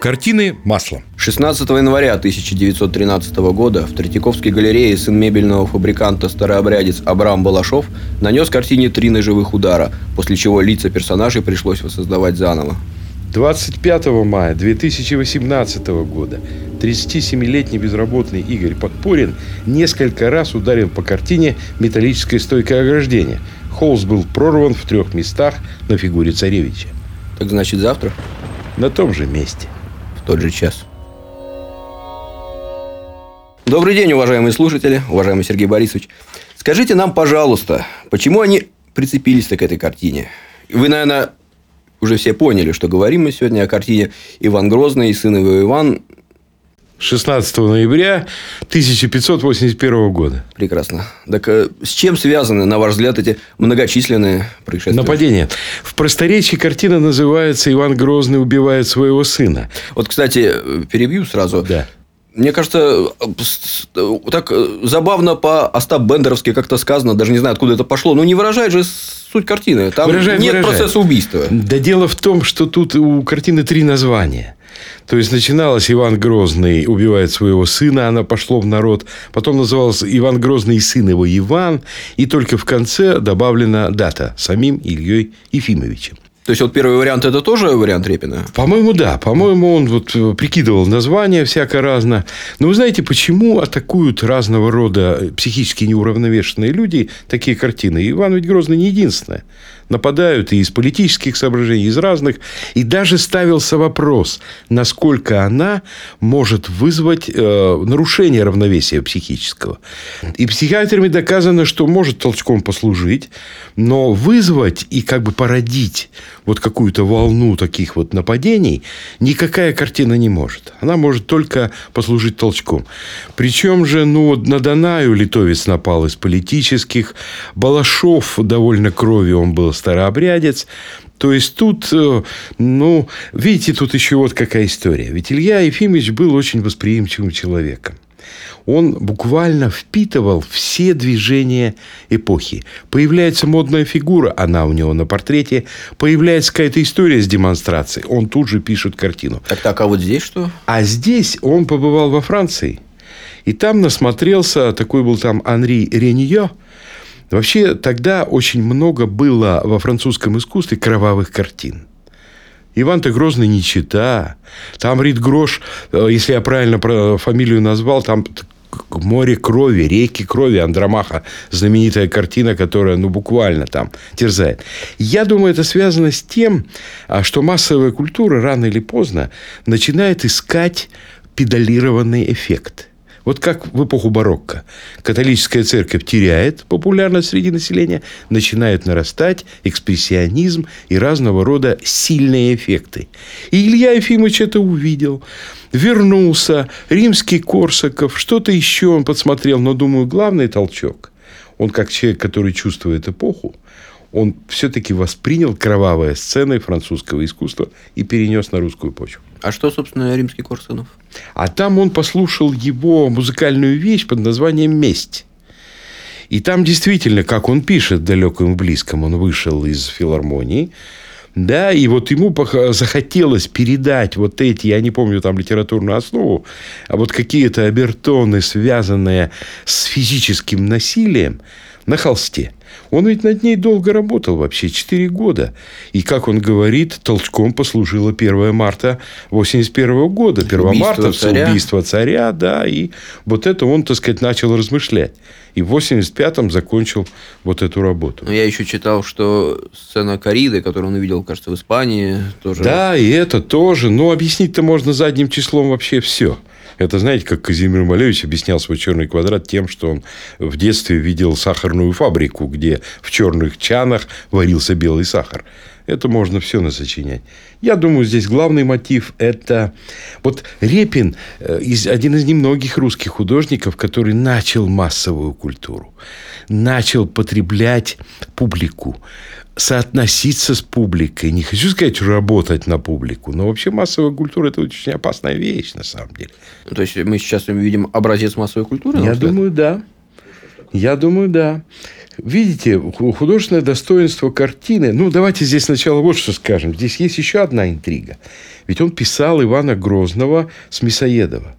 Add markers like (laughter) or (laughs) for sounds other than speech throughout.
Картины маслом. 16 января 1913 года в Третьяковской галерее сын мебельного фабриканта старообрядец Абрам Балашов нанес картине три ножевых удара, после чего лица персонажей пришлось воссоздавать заново. 25 мая 2018 года 37-летний безработный Игорь Подпорин несколько раз ударил по картине металлическое стойкое ограждение. Холст был прорван в трех местах на фигуре царевича. Так значит завтра? На том же месте тот же час. Добрый день, уважаемые слушатели, уважаемый Сергей Борисович. Скажите нам, пожалуйста, почему они прицепились к этой картине? Вы, наверное, уже все поняли, что говорим мы сегодня о картине Иван Грозный и сын его Иван 16 ноября 1581 года. Прекрасно. Так э, с чем связаны, на ваш взгляд, эти многочисленные происшествия? Нападения. В просторечии картина называется «Иван Грозный убивает своего сына». Вот, кстати, перебью сразу. Да. Мне кажется, так забавно по-остап-бендеровски как-то сказано, даже не знаю, откуда это пошло, но не выражает же суть картины. Там выражает, нет выражает. процесса убийства. Да дело в том, что тут у картины три названия. То есть начиналось Иван Грозный убивает своего сына, она пошло в народ. Потом называлось Иван Грозный и сын его Иван. И только в конце добавлена дата самим Ильей Ефимовичем. То есть, вот первый вариант это тоже вариант Репина? По-моему, да. По-моему, он вот э, прикидывал название всякое разное. Но вы знаете, почему атакуют разного рода психически неуравновешенные люди такие картины? Иван ведь Грозный не единственное нападают и из политических соображений, из разных. И даже ставился вопрос, насколько она может вызвать э, нарушение равновесия психического. И психиатрами доказано, что может толчком послужить, но вызвать и как бы породить вот какую-то волну таких вот нападений никакая картина не может. Она может только послужить толчком. Причем же, ну, на Данаю литовец напал из политических. Балашов довольно кровью он был старообрядец. То есть тут, э, ну, видите, тут еще вот какая история. Ведь Илья Ефимович был очень восприимчивым человеком. Он буквально впитывал все движения эпохи. Появляется модная фигура, она у него на портрете. Появляется какая-то история с демонстрацией. Он тут же пишет картину. Так, так, а вот здесь что? А здесь он побывал во Франции. И там насмотрелся, такой был там Анри Ренье – Вообще тогда очень много было во французском искусстве кровавых картин. Иван-то Грозный не чита. Там Рид Грош, э, если я правильно фамилию назвал, там море крови, реки крови, Андромаха, знаменитая картина, которая, ну, буквально там терзает. Я думаю, это связано с тем, а, что массовая культура рано или поздно начинает искать педалированный эффект. Вот как в эпоху барокко. Католическая церковь теряет популярность среди населения, начинает нарастать экспрессионизм и разного рода сильные эффекты. И Илья Ефимович это увидел. Вернулся, римский Корсаков, что-то еще он подсмотрел. Но, думаю, главный толчок. Он как человек, который чувствует эпоху, он все-таки воспринял кровавые сцены французского искусства и перенес на русскую почву. А что, собственно, римский Корсунов? А там он послушал его музыкальную вещь под названием «Месть». И там действительно, как он пишет далеком и близком, он вышел из филармонии, да, и вот ему захотелось передать вот эти, я не помню там литературную основу, а вот какие-то обертоны, связанные с физическим насилием на холсте. Он ведь над ней долго работал, вообще 4 года. И, как он говорит, толчком послужило 1 марта 81 года. 1 убийство марта царя. убийство царя, да. И вот это он, так сказать, начал размышлять. И в 85-м закончил вот эту работу. Но я еще читал, что сцена Кариды, которую он увидел, кажется, в Испании, тоже... Да, и это тоже. Но объяснить-то можно задним числом вообще все. Это, знаете, как Казимир Малевич объяснял свой черный квадрат тем, что он в детстве видел сахарную фабрику, где в черных чанах варился белый сахар. Это можно все насочинять. Я думаю, здесь главный мотив – это... Вот Репин э, один из немногих русских художников, который начал массовую культуру, начал потреблять публику, соотноситься с публикой. Не хочу сказать, работать на публику, но вообще массовая культура – это очень опасная вещь, на самом деле. Ну, то есть, мы сейчас видим образец массовой культуры? Я думаю, да. Я думаю, да. Видите, художественное достоинство картины. Ну, давайте здесь сначала вот что скажем. Здесь есть еще одна интрига. Ведь он писал Ивана Грозного с Мясоедова.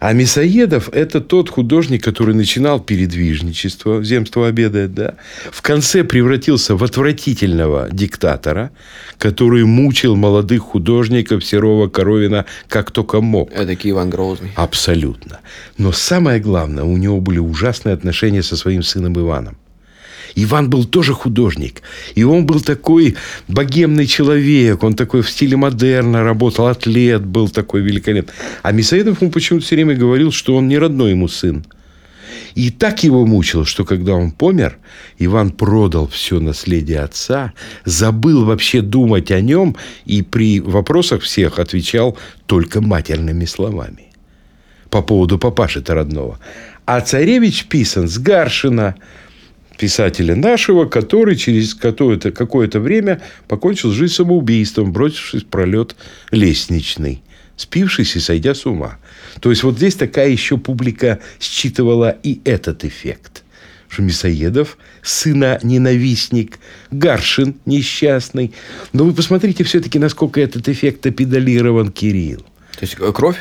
А Мясоедов – это тот художник, который начинал передвижничество, земство обедает, да, в конце превратился в отвратительного диктатора, который мучил молодых художников Серова, Коровина как только мог. Это Иван Грозный. Абсолютно. Но самое главное, у него были ужасные отношения со своим сыном Иваном. Иван был тоже художник. И он был такой богемный человек. Он такой в стиле модерна работал. Атлет был такой великолепный. А Мисаидов ему почему-то все время говорил, что он не родной ему сын. И так его мучил, что когда он помер, Иван продал все наследие отца, забыл вообще думать о нем и при вопросах всех отвечал только матерными словами. По поводу папаши-то родного. А царевич писан с Гаршина – писателя нашего, который через какое-то, какое-то время покончил жизнь самоубийством, бросившись в пролет лестничный, спившись и сойдя с ума. То есть, вот здесь такая еще публика считывала и этот эффект что Мясоедов, сына ненавистник, Гаршин несчастный. Но вы посмотрите все-таки, насколько этот эффект опедалирован Кирилл. То есть э, кровь?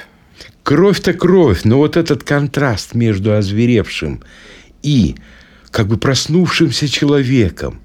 Кровь-то кровь, но вот этот контраст между озверевшим и как бы проснувшимся человеком.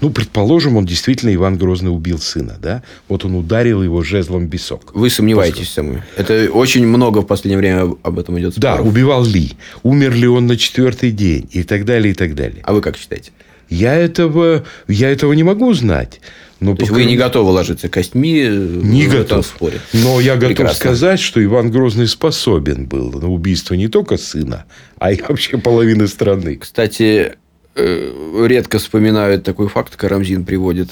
Ну, предположим, он действительно Иван Грозный убил сына, да? Вот он ударил его жезлом бесок. Вы сомневаетесь самой? Это очень много в последнее время об этом идет споров. Да, убивал ли? Умер ли он на четвертый день? И так далее, и так далее. А вы как считаете? Я этого, я этого не могу знать. Но То есть вы не готовы ложиться костьми э, не в готов. споре. Но я готов Прекрасно. сказать, что Иван Грозный способен был на убийство не только сына, а и вообще половины страны. Кстати, э, редко вспоминают такой факт, Карамзин приводит,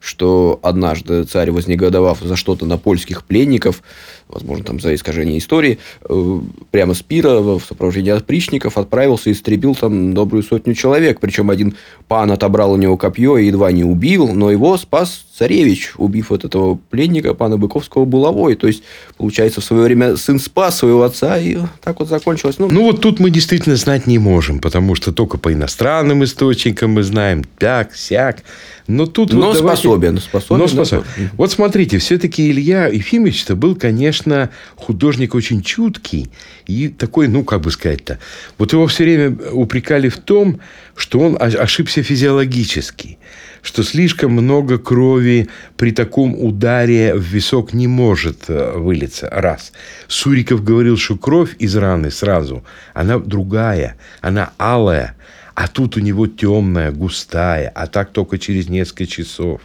что однажды царь, вознегодовав за что-то на польских пленников, возможно, там за искажение истории, э, прямо с пира в сопровождении опричников отправился и истребил там добрую сотню человек. Причем один пан отобрал у него копье и едва не убил, но его спас царевич, убив от этого пленника пана Быковского булавой. То есть, получается, в свое время сын спас своего отца, и так вот закончилось. Ну, ну вот тут мы действительно знать не можем, потому что только по иностранным источникам мы знаем так, сяк. Но тут но вот способен, давайте... способен. Но способен. Вот смотрите, все-таки Илья Ефимович-то был, конечно, художник очень чуткий и такой, ну, как бы сказать-то, вот его все время упрекали в том, что он ошибся физиологически, что слишком много крови при таком ударе в висок не может э, вылиться. Раз. Суриков говорил, что кровь из раны сразу, она другая, она алая, а тут у него темная, густая, а так только через несколько часов.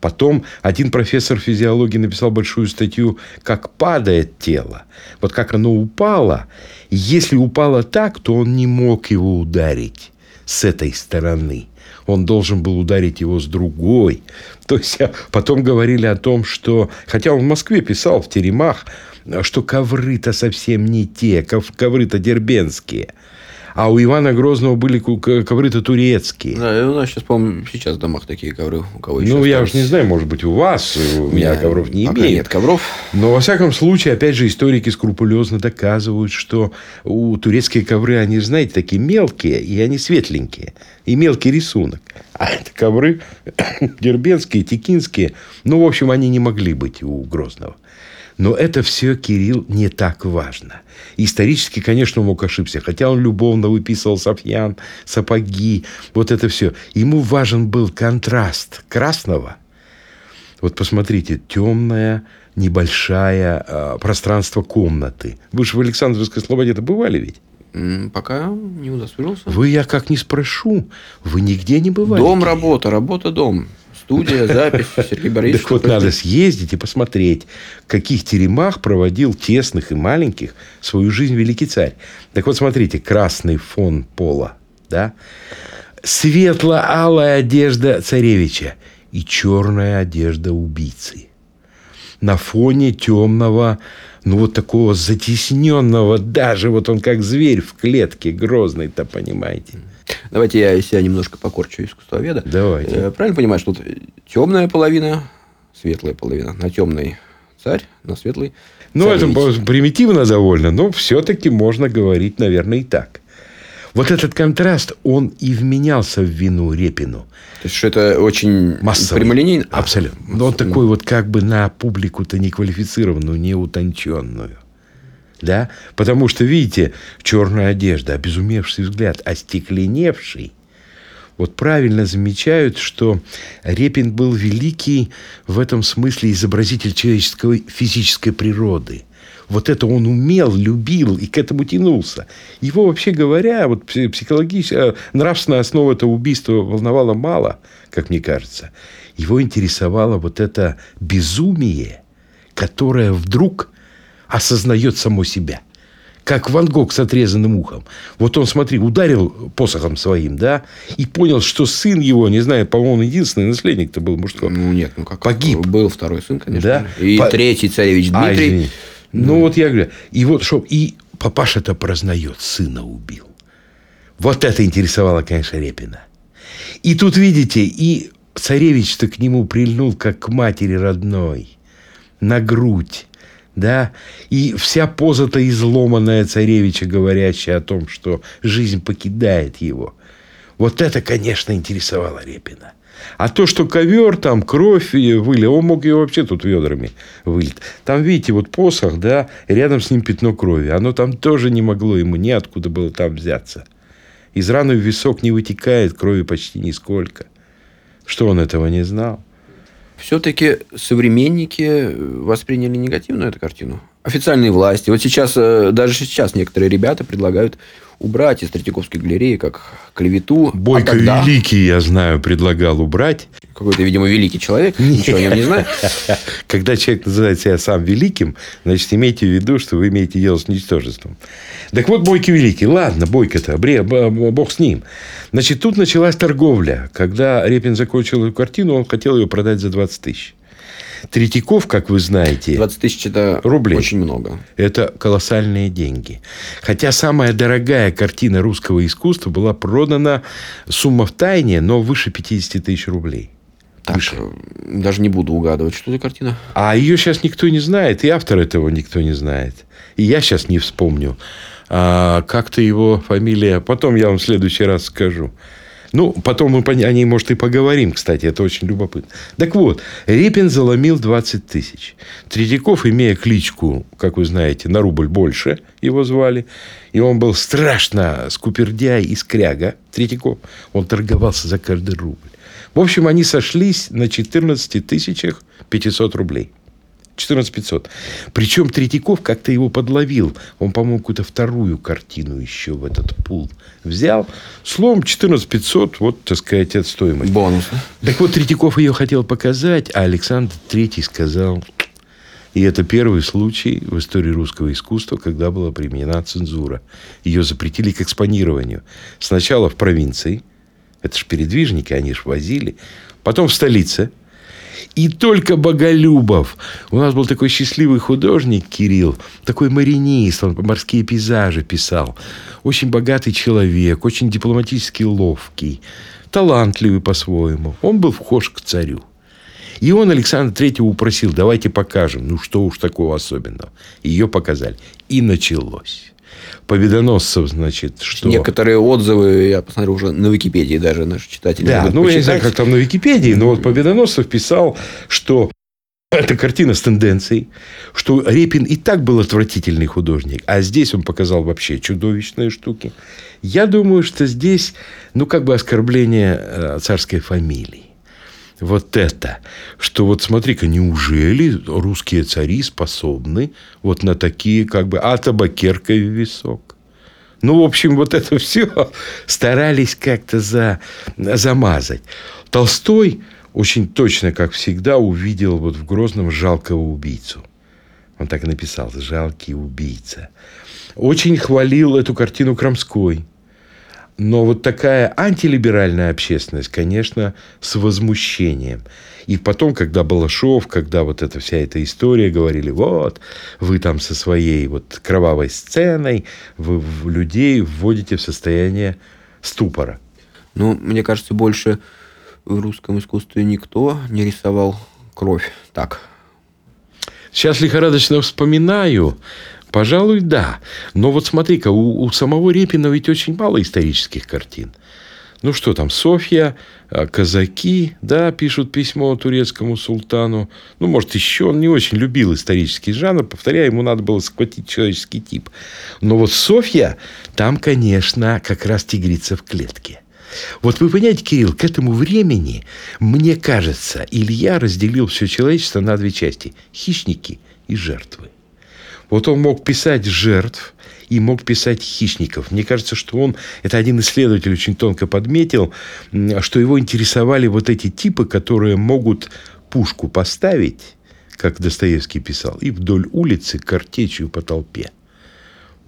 Потом один профессор физиологии написал большую статью, как падает тело. Вот как оно упало. если упало так, то он не мог его ударить с этой стороны. Он должен был ударить его с другой. (laughs) То есть а потом говорили о том, что, хотя он в Москве писал в теремах, что ковры-то совсем не те, ковры-то дербенские – а у Ивана Грозного были ковры-то турецкие. Да, у нас сейчас, по-моему, сейчас в домах такие ковры. У кого ну, я уж не знаю, может быть, у вас. У меня ковров не имеет. нет ковров. Но, во всяком случае, опять же, историки скрупулезно доказывают, что у турецкие ковры, они, знаете, такие мелкие, и они светленькие. И мелкий рисунок. А это ковры (coughs) дербенские, текинские. Ну, в общем, они не могли быть у Грозного. Но это все Кирилл не так важно. Исторически, конечно, он мог ошибся, хотя он любовно выписывал Софьян, сапоги, вот это все. Ему важен был контраст красного. Вот посмотрите, темная, небольшая э, пространство комнаты. Вы же в Александровской Слободе-то бывали ведь? Пока не удосужился. Вы, я как не спрошу, вы нигде не бывали. Дом, работа, работа, дом студия, запись, (laughs) Сергей Борисович. Так вот, надо съездить и посмотреть, в каких теремах проводил тесных и маленьких свою жизнь великий царь. Так вот, смотрите, красный фон пола, да? Светло-алая одежда царевича и черная одежда убийцы. На фоне темного, ну вот такого затесненного, даже вот он как зверь в клетке грозный-то, понимаете. Давайте я себя немножко покорчу искусствоведа. Давайте. Э, правильно понимаешь, тут темная половина, светлая половина. На темный царь, на светлый Ну, это примитивно довольно, но все-таки можно говорить, наверное, и так. Вот этот контраст, он и вменялся в вину Репину. То есть, что это очень Массовый. прямолинейно? А, Абсолютно. Но он такой вот как бы на публику-то неквалифицированную, неутонченную. Да? Потому что, видите, черная одежда, обезумевший взгляд, остекленевший. Вот правильно замечают, что Репин был великий в этом смысле изобразитель человеческой физической природы – вот это он умел, любил и к этому тянулся. Его, вообще говоря, вот психологическая, нравственная основа этого убийства волновала мало, как мне кажется. Его интересовало вот это безумие, которое вдруг осознает само себя – как Ван Гог с отрезанным ухом. Вот он, смотри, ударил посохом своим, да, и понял, что сын его, не знаю, по-моему, единственный наследник-то был мужской. Ну, нет, ну как? Погиб. Был второй сын, конечно. Да? И По... третий царевич А, Дмитрий. извини. Ну, вот я говорю. И вот, что... И папаша-то прознает, сына убил. Вот это интересовало, конечно, Репина. И тут, видите, и царевич-то к нему прильнул, как к матери родной. На грудь да, и вся поза-то изломанная царевича, говорящая о том, что жизнь покидает его. Вот это, конечно, интересовало Репина. А то, что ковер, там кровь выли, он мог ее вообще тут ведрами вылить. Там, видите, вот посох, да, рядом с ним пятно крови. Оно там тоже не могло ему неоткуда было там взяться. Из раны в висок не вытекает крови почти нисколько. Что он этого не знал? Все-таки современники восприняли негативно эту картину. Официальные власти. Вот сейчас, э, даже сейчас некоторые ребята предлагают убрать из Третьяковской галереи как клевету. Бойко а тогда... Великий, я знаю, предлагал убрать. Какой-то, видимо, великий человек. Ничего о нем не знаю. (laughs) Когда человек называет себя сам великим, значит, имейте в виду, что вы имеете дело с ничтожеством. Так вот, Бойко Великий. Ладно, Бойко-то, бог с ним. Значит, тут началась торговля. Когда Репин закончил эту картину, он хотел ее продать за 20 тысяч. Третьяков, как вы знаете... 20 тысяч – это рублей. очень много. Это колоссальные деньги. Хотя самая дорогая картина русского искусства была продана, сумма в тайне, но выше 50 тысяч рублей. Так, выше. даже не буду угадывать, что за картина. А ее сейчас никто не знает, и автор этого никто не знает. И я сейчас не вспомню. А, как-то его фамилия... Потом я вам в следующий раз скажу. Ну, потом мы о ней, может, и поговорим, кстати, это очень любопытно. Так вот, Репин заломил 20 тысяч. Третьяков, имея кличку, как вы знаете, на рубль больше его звали, и он был страшно скупердяй и скряга, Третьяков, он торговался за каждый рубль. В общем, они сошлись на 14 тысячах 500 рублей. 14 500. Причем Третьяков как-то его подловил. Он, по-моему, какую-то вторую картину еще в этот пул взял. Словом, 14 500, вот, так сказать, это стоимость. Бонус. Так вот, Третьяков ее хотел показать, а Александр Третий сказал... И это первый случай в истории русского искусства, когда была применена цензура. Ее запретили к экспонированию. Сначала в провинции. Это же передвижники, они же возили. Потом в столице – и только Боголюбов. У нас был такой счастливый художник Кирилл, такой маринист, он морские пейзажи писал. Очень богатый человек, очень дипломатически ловкий, талантливый по-своему. Он был вхож к царю. И он Александра Третьего упросил, давайте покажем, ну что уж такого особенного. Ее показали. И началось победоносцев, значит, что... Некоторые отзывы, я посмотрел уже на Википедии даже наши читатели. Да, ну, почитать. я не знаю, как там на Википедии, но вот Победоносцев писал, что это картина с тенденцией, что Репин и так был отвратительный художник, а здесь он показал вообще чудовищные штуки. Я думаю, что здесь, ну, как бы оскорбление э, царской фамилии вот это, что вот смотри-ка, неужели русские цари способны вот на такие как бы, а табакеркой в висок? Ну, в общем, вот это (laughs) все старались как-то за, замазать. Толстой очень точно, как всегда, увидел вот в Грозном жалкого убийцу. Он так и написал «жалкий убийца». Очень хвалил эту картину Крамской – но вот такая антилиберальная общественность, конечно, с возмущением. И потом, когда Балашов, когда вот эта вся эта история, говорили, вот, вы там со своей вот кровавой сценой, вы людей вводите в состояние ступора. Ну, мне кажется, больше в русском искусстве никто не рисовал кровь так. Сейчас лихорадочно вспоминаю, Пожалуй, да. Но вот смотри-ка, у, у самого Репина ведь очень мало исторических картин. Ну что там, Софья, а, казаки, да, пишут письмо турецкому султану. Ну, может, еще он не очень любил исторический жанр. Повторяю, ему надо было схватить человеческий тип. Но вот Софья, там, конечно, как раз тигрица в клетке. Вот вы понимаете, Кирилл, к этому времени, мне кажется, Илья разделил все человечество на две части. Хищники и жертвы. Вот он мог писать жертв, и мог писать хищников. Мне кажется, что он, это один исследователь очень тонко подметил, что его интересовали вот эти типы, которые могут пушку поставить, как Достоевский писал, и вдоль улицы картечью по толпе.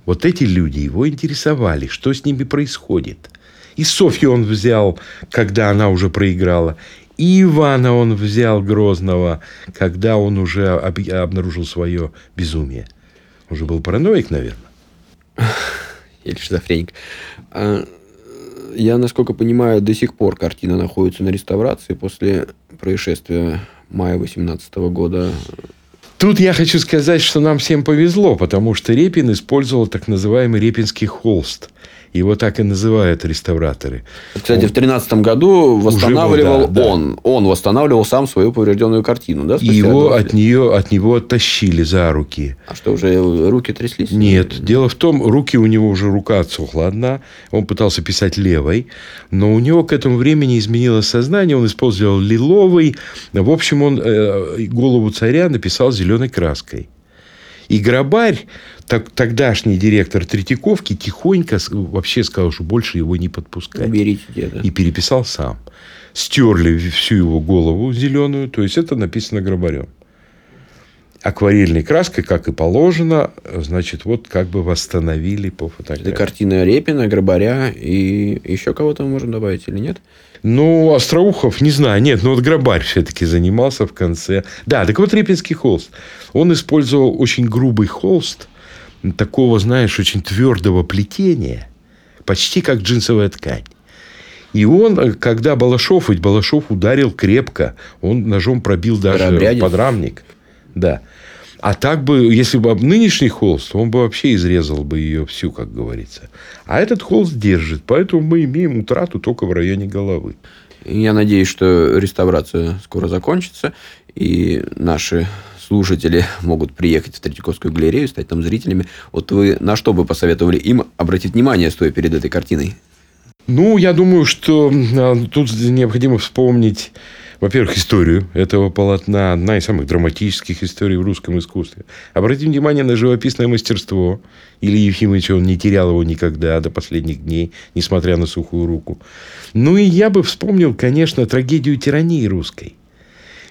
Вот эти люди его интересовали, что с ними происходит. И Софью он взял, когда она уже проиграла. И Ивана он взял Грозного, когда он уже обнаружил свое безумие. Он же был параноик, наверное. (laughs) Или шизофреник. А, я, насколько понимаю, до сих пор картина находится на реставрации после происшествия мая 18 года. Тут я хочу сказать, что нам всем повезло, потому что Репин использовал так называемый репинский холст – его так и называют реставраторы. Кстати, он... в 2013 году восстанавливал был, да, он. Да. Он восстанавливал сам свою поврежденную картину, да? Его от, нее, от него оттащили за руки. А что, уже руки тряслись? Нет. Дело в том, руки у него уже рука отсохла одна. Он пытался писать левой. Но у него к этому времени изменилось сознание. Он использовал лиловый. В общем, он э, голову царя написал зеленой краской. И Грабарь, так, тогдашний директор Третьяковки, тихонько вообще сказал, что больше его не подпускать. Берите деда. И переписал сам. Стерли всю его голову зеленую. То есть, это написано Грабарем. Акварельной краской, как и положено, значит, вот как бы восстановили по фотографии. Это картина Репина, Грабаря и еще кого-то можем добавить или нет? Ну, Остроухов, не знаю, нет, но вот Грабарь все-таки занимался в конце. Да, так вот Репинский холст. Он использовал очень грубый холст, такого, знаешь, очень твердого плетения, почти как джинсовая ткань. И он, когда Балашов, ведь Балашов ударил крепко, он ножом пробил даже Парабрядец. подрамник. Да. А так бы, если бы нынешний холст, он бы вообще изрезал бы ее всю, как говорится. А этот холст держит, поэтому мы имеем утрату только в районе головы. Я надеюсь, что реставрация скоро закончится, и наши слушатели могут приехать в Третьяковскую галерею, стать там зрителями. Вот вы на что бы посоветовали им обратить внимание, стоя перед этой картиной? Ну, я думаю, что а, тут необходимо вспомнить во-первых, историю этого полотна, одна из самых драматических историй в русском искусстве. Обратим внимание на живописное мастерство. Ильи Ефимовича он не терял его никогда до последних дней, несмотря на сухую руку. Ну и я бы вспомнил, конечно, трагедию тирании русской –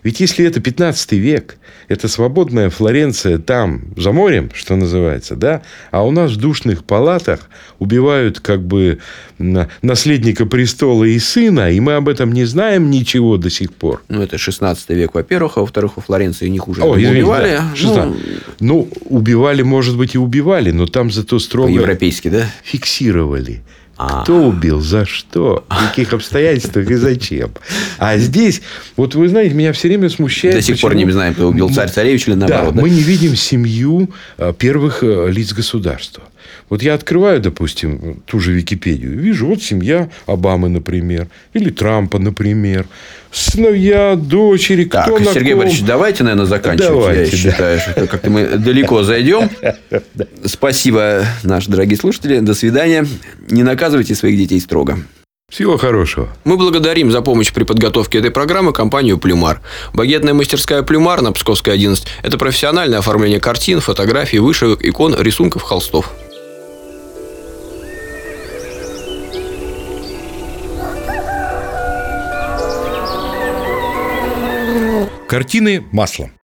ведь если это 15 век, это свободная Флоренция там, за морем, что называется, да, а у нас в душных палатах убивают как бы наследника престола и сына, и мы об этом не знаем ничего до сих пор. Ну, это 16 век, во-первых, а во-вторых, во Флоренции них уже О, извините, убивали. Да. Ну... ну, убивали, может быть, и убивали, но там зато строго... По-европейски, да? Фиксировали. А. Кто убил, за что, в каких обстоятельствах и зачем. А здесь, вот вы знаете, меня все время смущает... До сих почему... пор не знаем, кто убил царь-царевич или наоборот. Да, да, мы не видим семью а, первых э, лиц государства. Вот я открываю, допустим, ту же Википедию, вижу, вот семья Обамы, например, или Трампа, например, сыновья, дочери, так, кто Сергей ком... Борисович, давайте, наверное, заканчивать. Давайте, я считаю, что как-то мы далеко зайдем. (laughs) Спасибо, наши дорогие слушатели. До свидания. Не наказывайте своих детей строго. Всего хорошего. Мы благодарим за помощь при подготовке этой программы компанию «Плюмар». Багетная мастерская «Плюмар» на Псковской 11 – это профессиональное оформление картин, фотографий, вышивок, икон, рисунков, холстов. Картины маслом.